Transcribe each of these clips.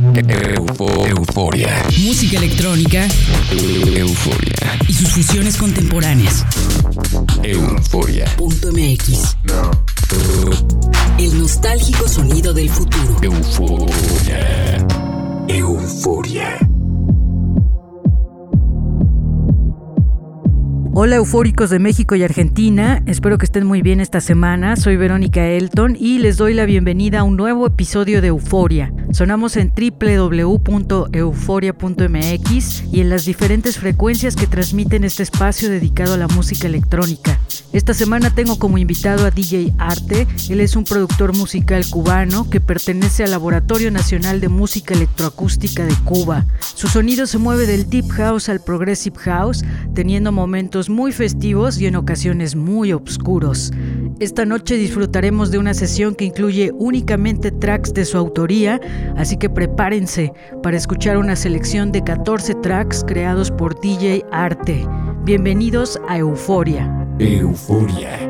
euforia. Música electrónica. Euforia. Y sus fusiones contemporáneas. Euforia. Punto MX. El nostálgico sonido del futuro. Euforia. Euforia. Hola eufóricos de México y Argentina, espero que estén muy bien esta semana, soy Verónica Elton y les doy la bienvenida a un nuevo episodio de Euforia. Sonamos en www.euforia.mx y en las diferentes frecuencias que transmiten este espacio dedicado a la música electrónica. Esta semana tengo como invitado a DJ Arte, él es un productor musical cubano que pertenece al Laboratorio Nacional de Música Electroacústica de Cuba. Su sonido se mueve del deep house al progressive house, teniendo momentos muy festivos y en ocasiones muy oscuros. Esta noche disfrutaremos de una sesión que incluye únicamente tracks de su autoría, así que prepárense para escuchar una selección de 14 tracks creados por DJ Arte. Bienvenidos a Euforia. Euforia.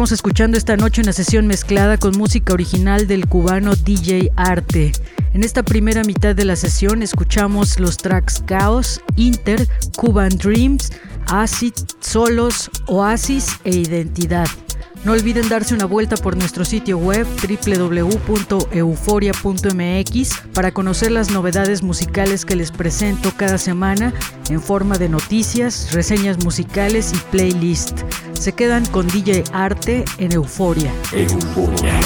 Estamos escuchando esta noche una sesión mezclada con música original del cubano DJ Arte. En esta primera mitad de la sesión escuchamos los tracks Chaos, Inter, Cuban Dreams, Acid, Solos, Oasis e Identidad. No olviden darse una vuelta por nuestro sitio web www.euforia.mx para conocer las novedades musicales que les presento cada semana en forma de noticias, reseñas musicales y playlist. Se quedan con DJ Arte en Euforia. Euforia.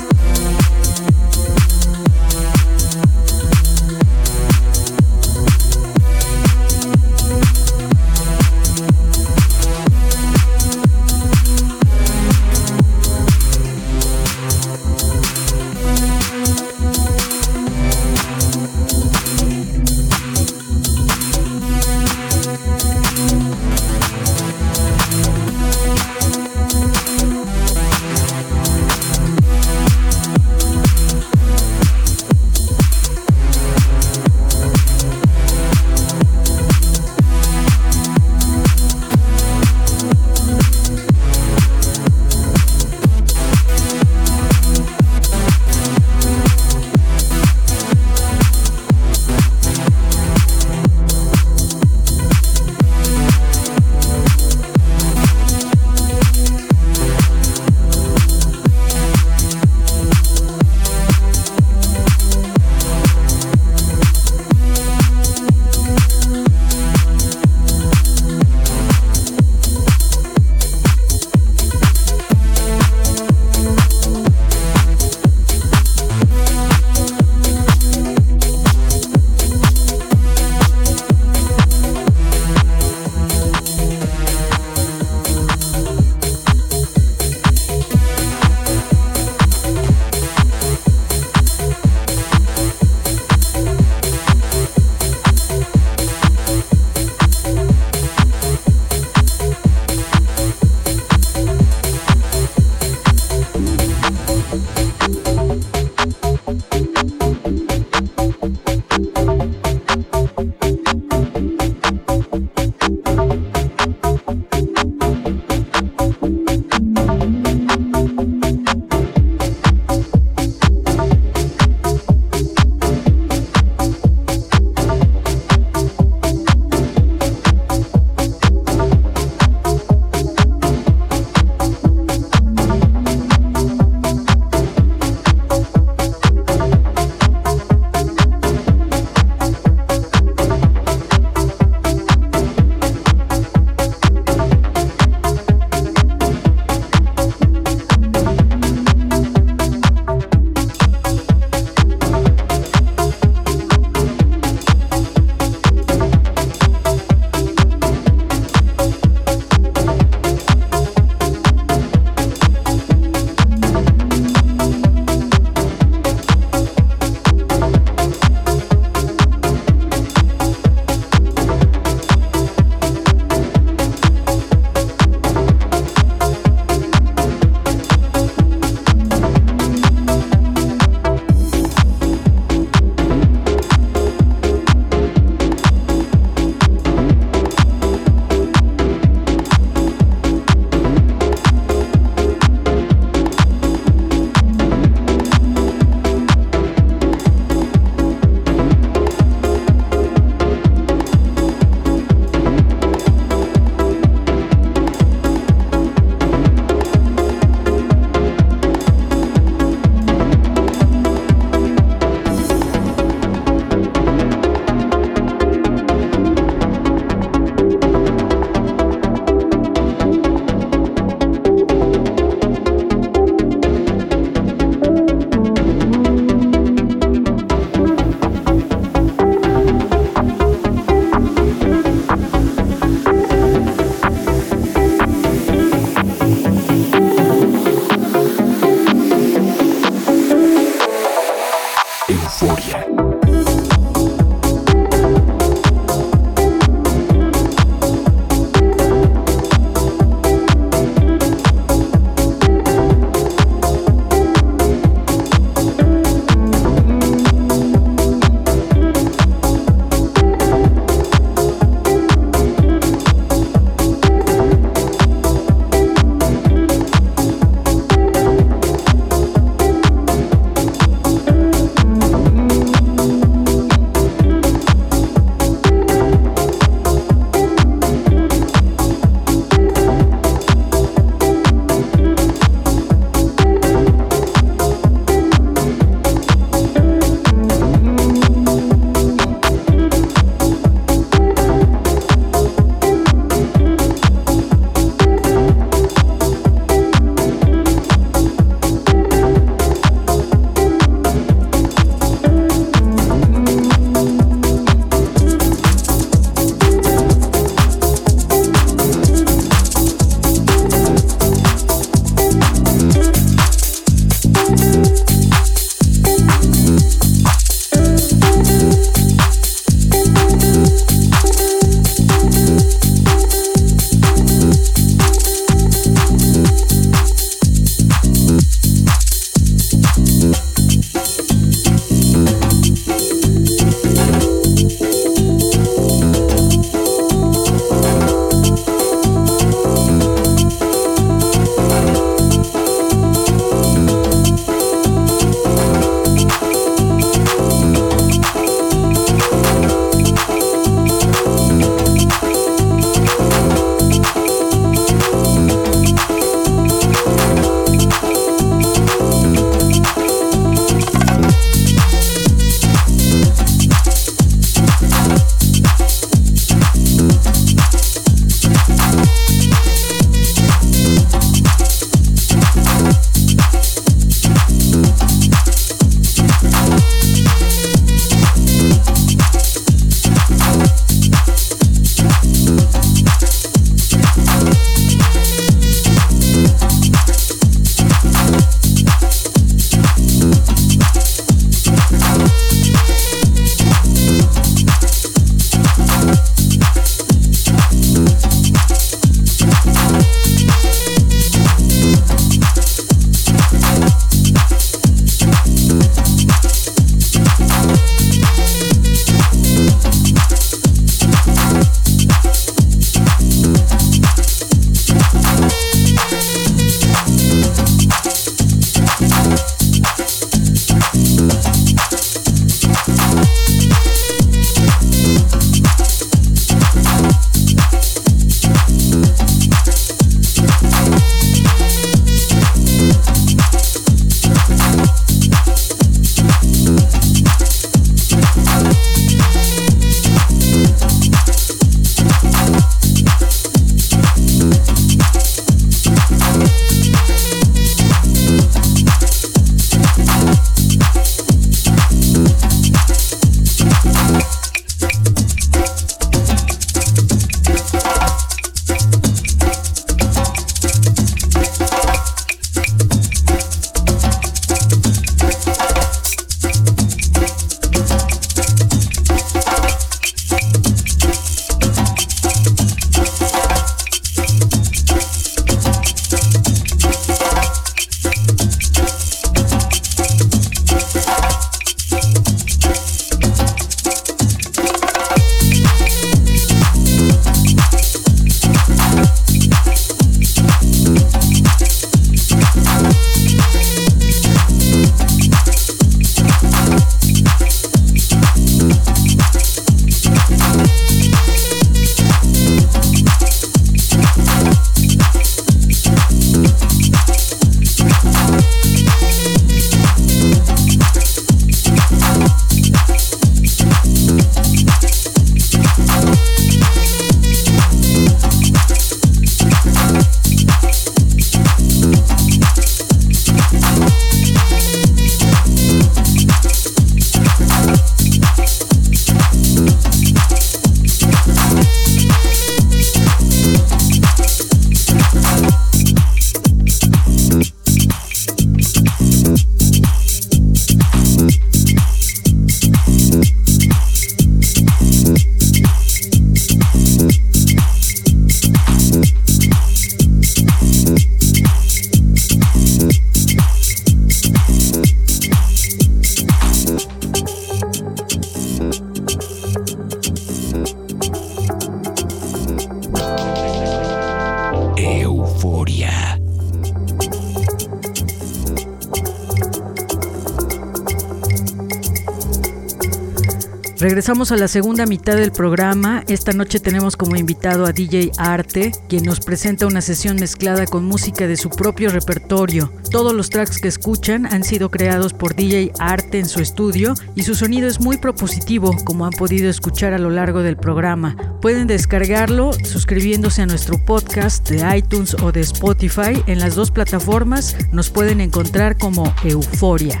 Regresamos a la segunda mitad del programa. Esta noche tenemos como invitado a DJ Arte, quien nos presenta una sesión mezclada con música de su propio repertorio. Todos los tracks que escuchan han sido creados por DJ Arte en su estudio y su sonido es muy propositivo, como han podido escuchar a lo largo del programa. Pueden descargarlo suscribiéndose a nuestro podcast de iTunes o de Spotify. En las dos plataformas nos pueden encontrar como Euforia.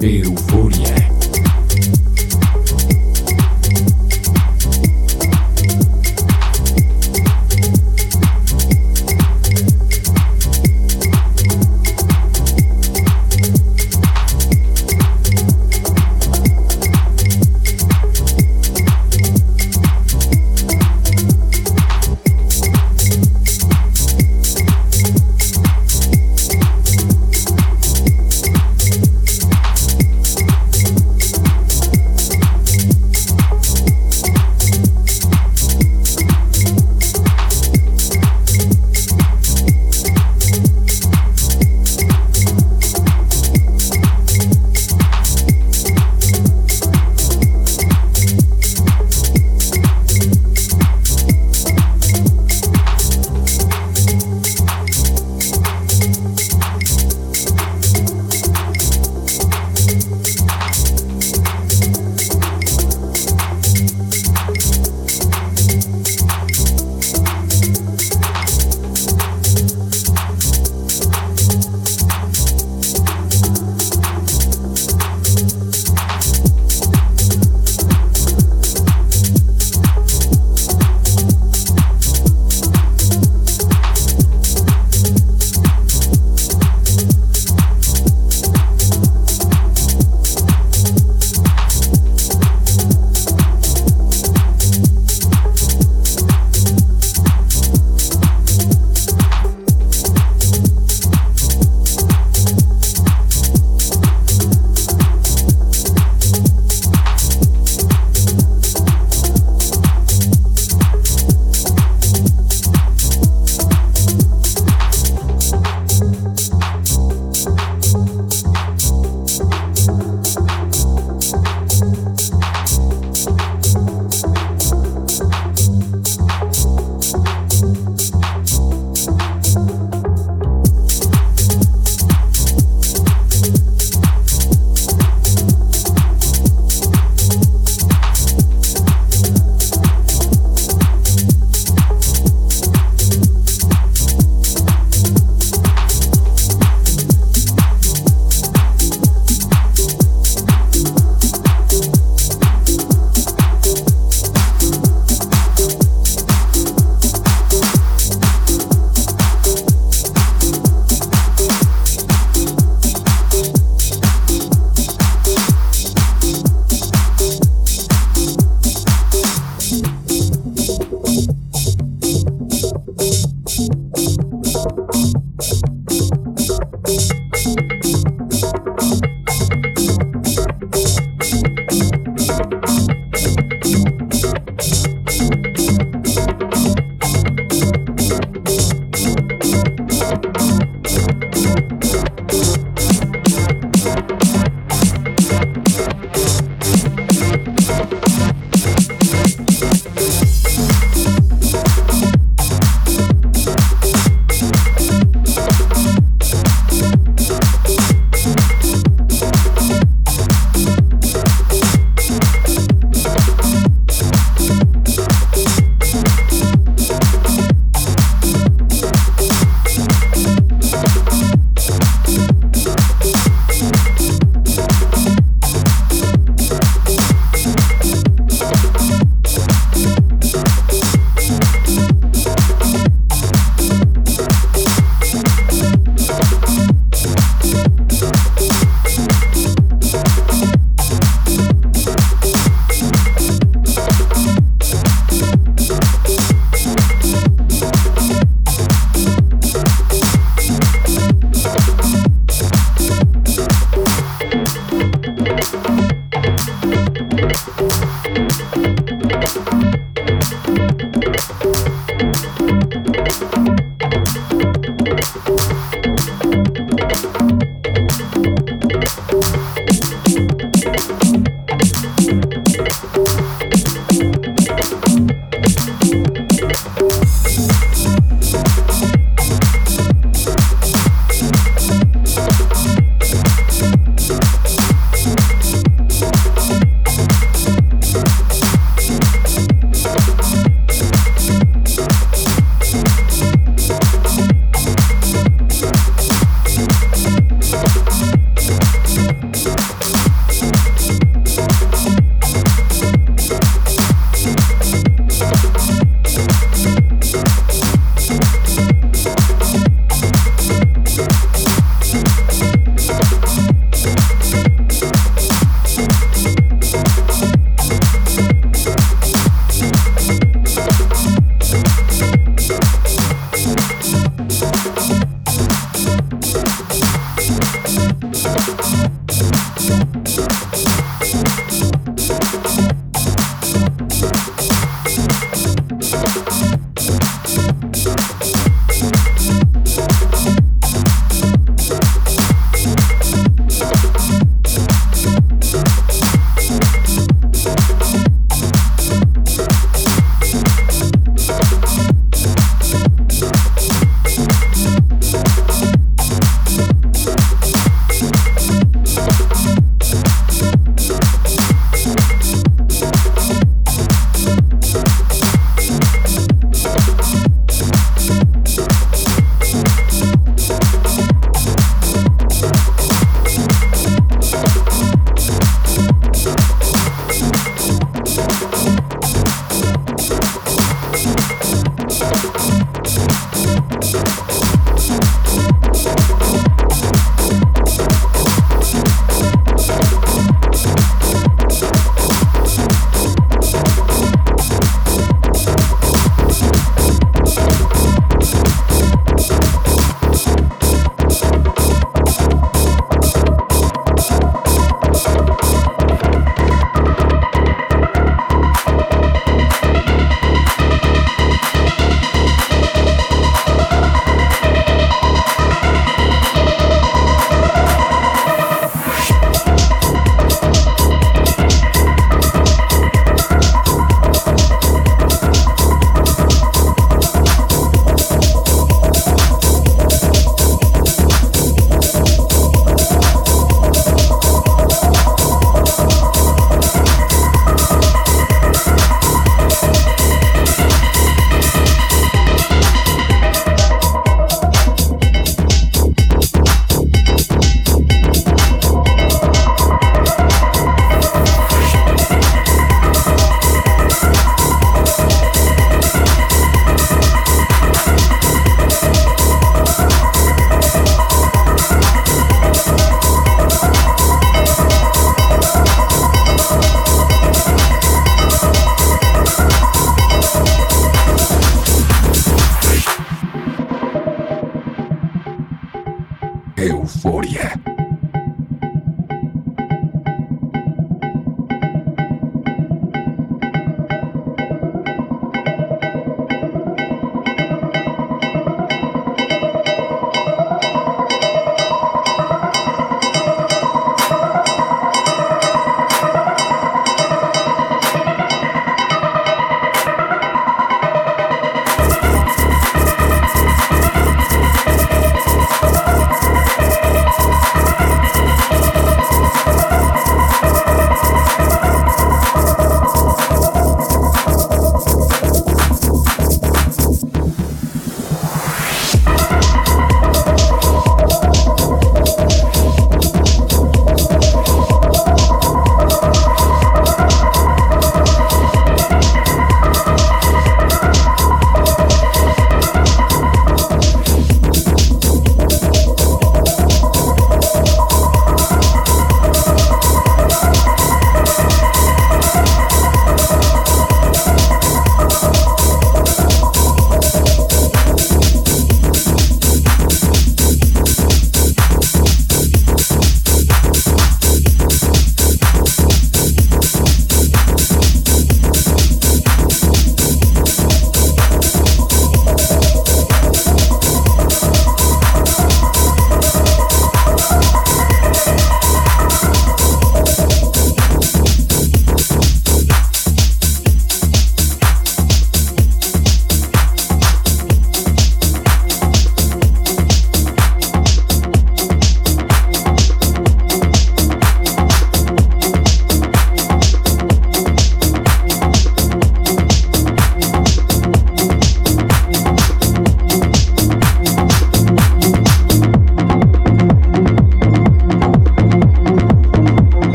Euforia.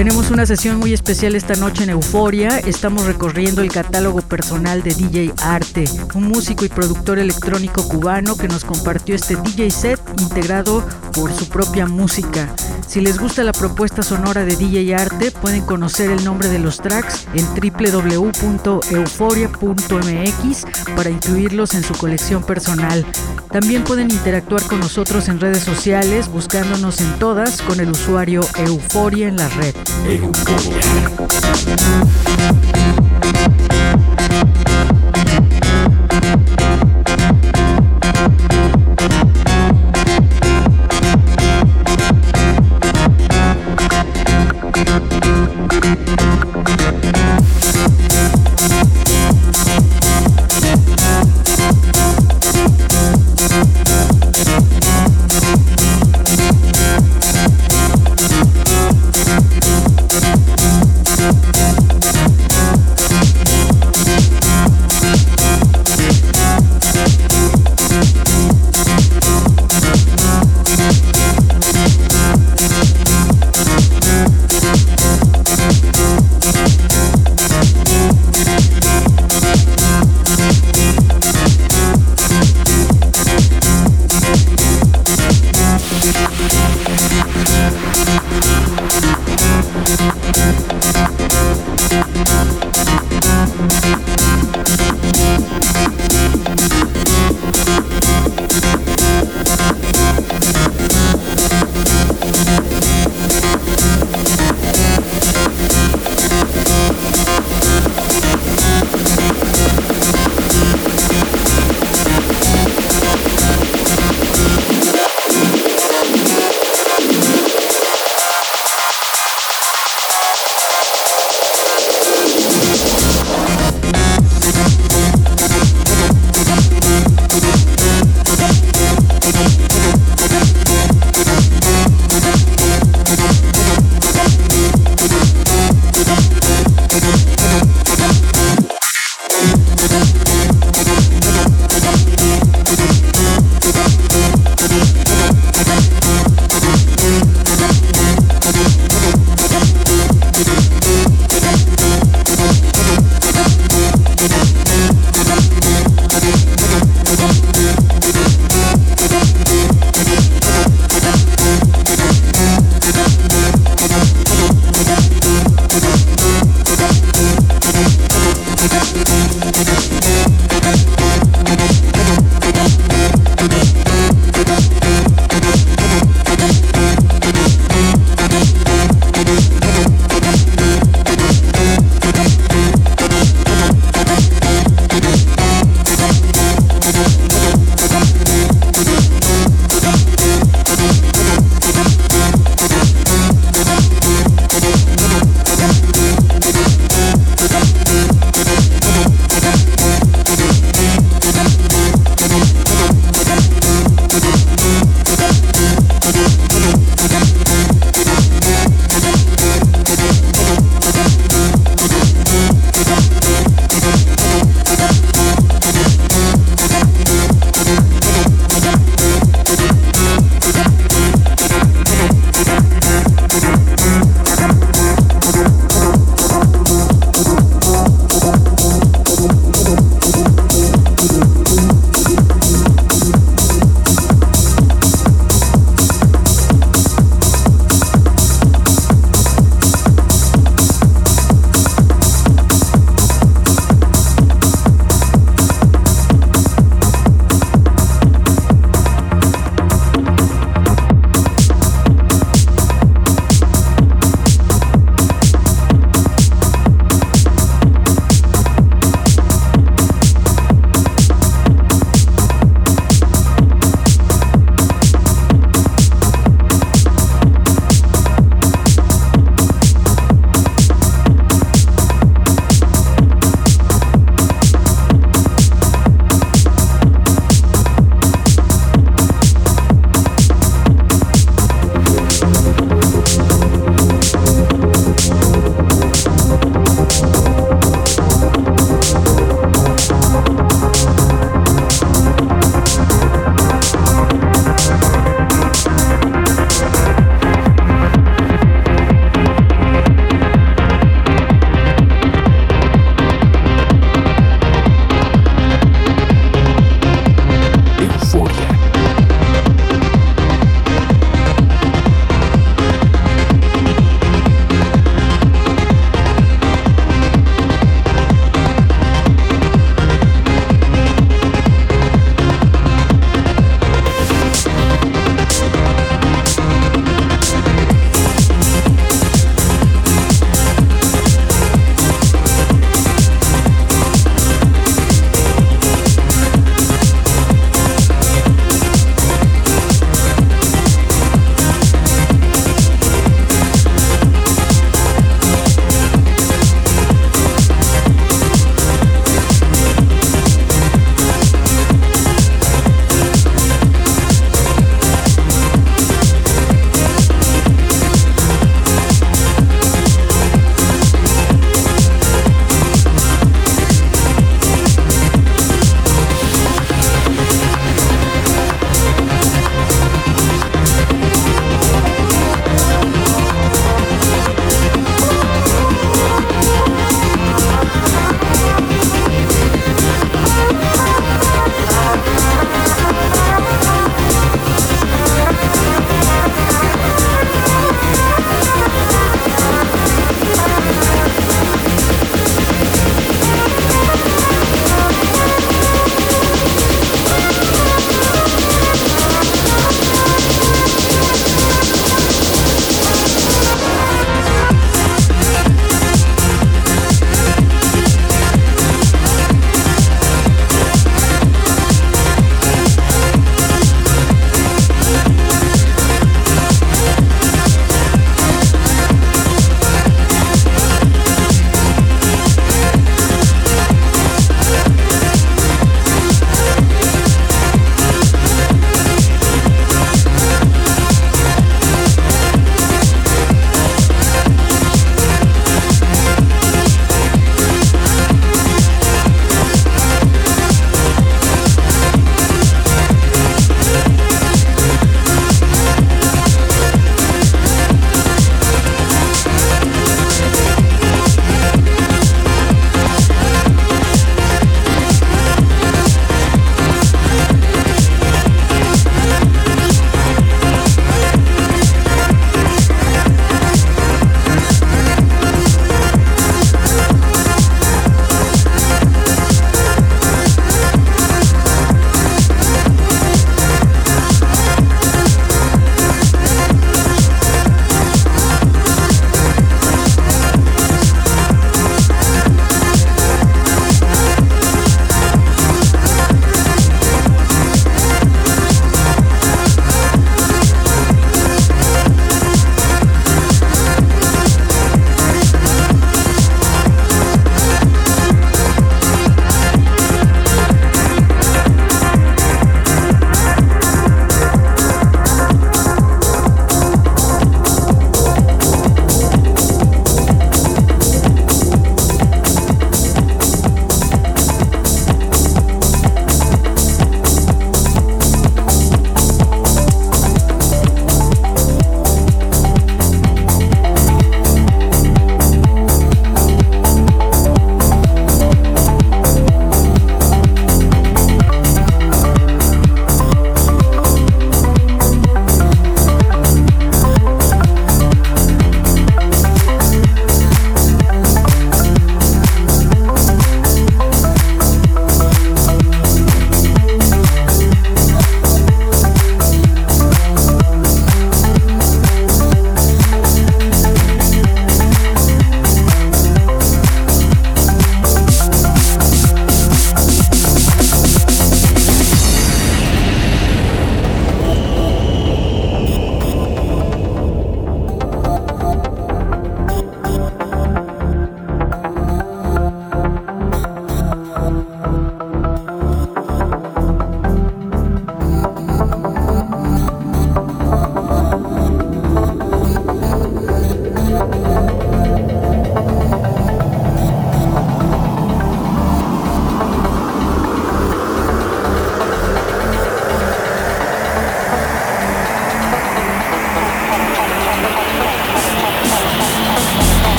Tenemos una sesión muy especial esta noche en Euforia. Estamos recorriendo el catálogo personal de DJ Arte, un músico y productor electrónico cubano que nos compartió este DJ set integrado por su propia música. Si les gusta la propuesta sonora de DJ Arte, pueden conocer el nombre de los tracks en www.euforia.mx para incluirlos en su colección personal. También pueden interactuar con nosotros en redes sociales buscándonos en todas con el usuario Euforia en la red. euforia.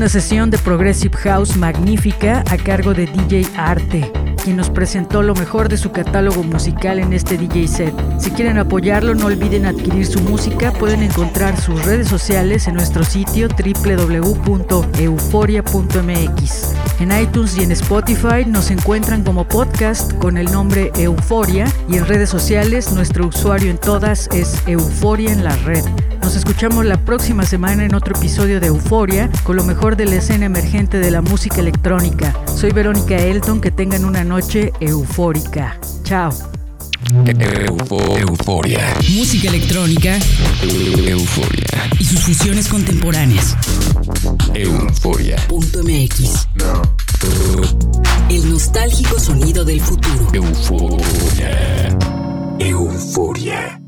Una sesión de Progressive House magnífica a cargo de DJ Arte, quien nos presentó lo mejor de su catálogo musical en este DJ set. Si quieren apoyarlo, no olviden adquirir su música. Pueden encontrar sus redes sociales en nuestro sitio www.euforia.mx. En iTunes y en Spotify nos encuentran como podcast con el nombre Euforia y en redes sociales nuestro usuario en todas es Euforia en la red. Nos escuchamos la próxima semana en otro episodio de Euforia con lo mejor de la escena emergente de la música electrónica. Soy Verónica Elton, que tengan una noche eufórica. Chao. euforia. Música electrónica. Euforia. Y sus fusiones contemporáneas. Euforia.mx. El nostálgico sonido del futuro. Euforia. Euforia.